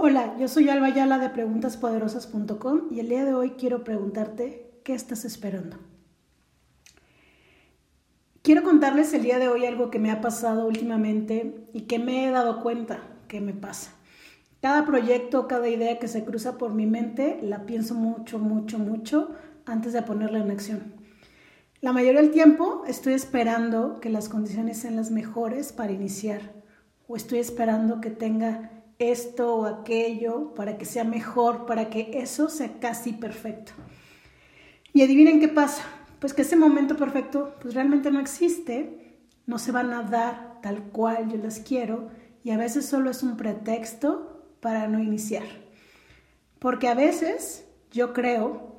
Hola, yo soy Alba Yala de preguntaspoderosas.com y el día de hoy quiero preguntarte qué estás esperando. Quiero contarles el día de hoy algo que me ha pasado últimamente y que me he dado cuenta que me pasa. Cada proyecto, cada idea que se cruza por mi mente, la pienso mucho, mucho, mucho antes de ponerla en acción. La mayoría del tiempo estoy esperando que las condiciones sean las mejores para iniciar o estoy esperando que tenga esto o aquello para que sea mejor, para que eso sea casi perfecto. Y adivinen qué pasa, pues que ese momento perfecto pues realmente no existe, no se van a dar tal cual yo las quiero y a veces solo es un pretexto para no iniciar. Porque a veces yo creo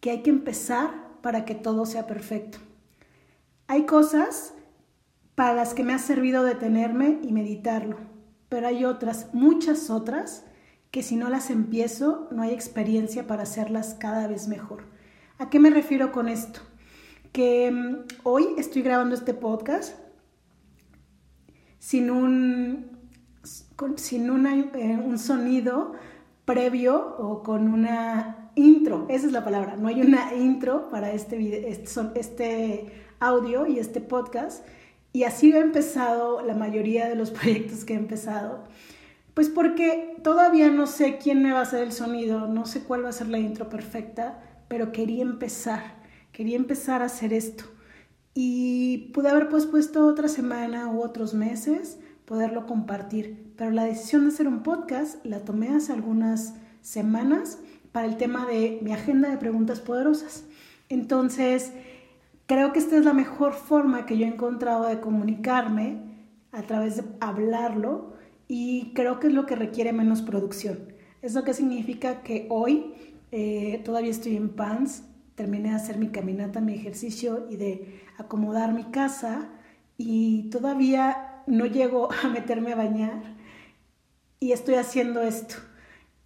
que hay que empezar para que todo sea perfecto. Hay cosas para las que me ha servido detenerme y meditarlo pero hay otras, muchas otras, que si no las empiezo no hay experiencia para hacerlas cada vez mejor. ¿A qué me refiero con esto? Que mm, hoy estoy grabando este podcast sin un, sin eh, un sonido previo o con una intro, esa es la palabra, no hay una intro para este, video, este, este audio y este podcast y así he empezado la mayoría de los proyectos que he empezado. Pues porque todavía no sé quién me va a hacer el sonido, no sé cuál va a ser la intro perfecta, pero quería empezar, quería empezar a hacer esto. Y pude haber puesto otra semana u otros meses, poderlo compartir. Pero la decisión de hacer un podcast la tomé hace algunas semanas para el tema de mi agenda de preguntas poderosas. Entonces, Creo que esta es la mejor forma que yo he encontrado de comunicarme a través de hablarlo y creo que es lo que requiere menos producción. ¿Eso qué significa? Que hoy eh, todavía estoy en pants, terminé de hacer mi caminata, mi ejercicio y de acomodar mi casa y todavía no llego a meterme a bañar y estoy haciendo esto.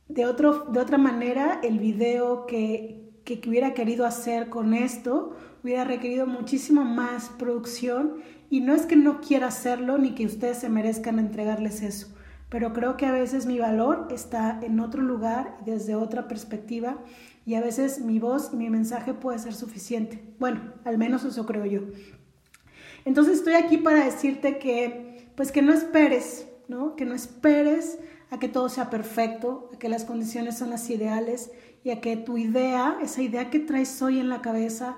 De, otro, de otra manera, el video que, que hubiera querido hacer con esto hubiera requerido muchísimo más producción y no es que no quiera hacerlo ni que ustedes se merezcan entregarles eso, pero creo que a veces mi valor está en otro lugar desde otra perspectiva y a veces mi voz y mi mensaje puede ser suficiente. Bueno, al menos eso creo yo. Entonces estoy aquí para decirte que pues que no esperes, ¿no? Que no esperes a que todo sea perfecto, a que las condiciones son las ideales y a que tu idea, esa idea que traes hoy en la cabeza,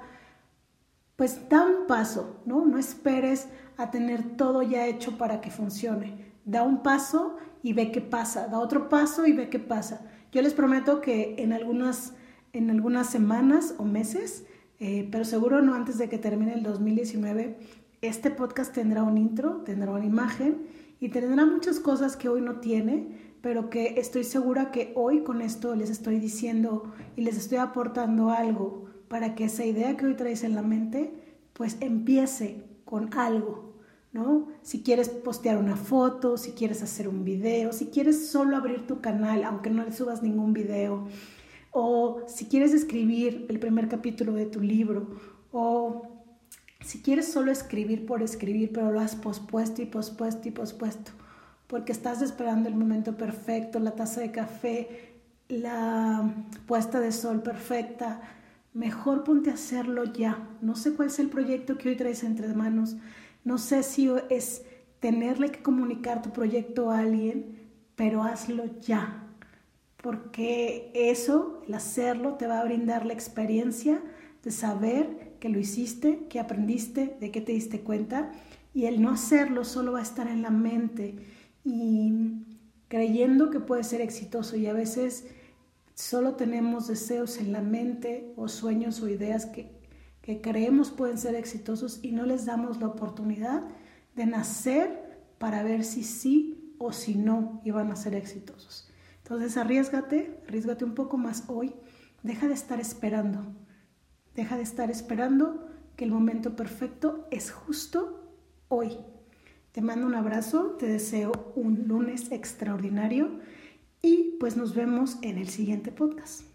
pues da un paso, ¿no? No esperes a tener todo ya hecho para que funcione. Da un paso y ve qué pasa, da otro paso y ve qué pasa. Yo les prometo que en algunas, en algunas semanas o meses, eh, pero seguro no antes de que termine el 2019, este podcast tendrá un intro, tendrá una imagen y tendrá muchas cosas que hoy no tiene, pero que estoy segura que hoy con esto les estoy diciendo y les estoy aportando algo para que esa idea que hoy traes en la mente, pues empiece con algo, ¿no? Si quieres postear una foto, si quieres hacer un video, si quieres solo abrir tu canal, aunque no le subas ningún video, o si quieres escribir el primer capítulo de tu libro, o si quieres solo escribir por escribir, pero lo has pospuesto y pospuesto y pospuesto, porque estás esperando el momento perfecto, la taza de café, la puesta de sol perfecta, mejor ponte a hacerlo ya. No sé cuál es el proyecto que hoy traes entre manos. No sé si es tenerle que comunicar tu proyecto a alguien, pero hazlo ya. Porque eso, el hacerlo, te va a brindar la experiencia de saber que lo hiciste, que aprendiste, de qué te diste cuenta. Y el no hacerlo solo va a estar en la mente y creyendo que puede ser exitoso. Y a veces Solo tenemos deseos en la mente o sueños o ideas que, que creemos pueden ser exitosos y no les damos la oportunidad de nacer para ver si sí o si no iban a ser exitosos. Entonces arriesgate, arriesgate un poco más hoy, deja de estar esperando, deja de estar esperando que el momento perfecto es justo hoy. Te mando un abrazo, te deseo un lunes extraordinario y pues nos vemos en el siguiente podcast.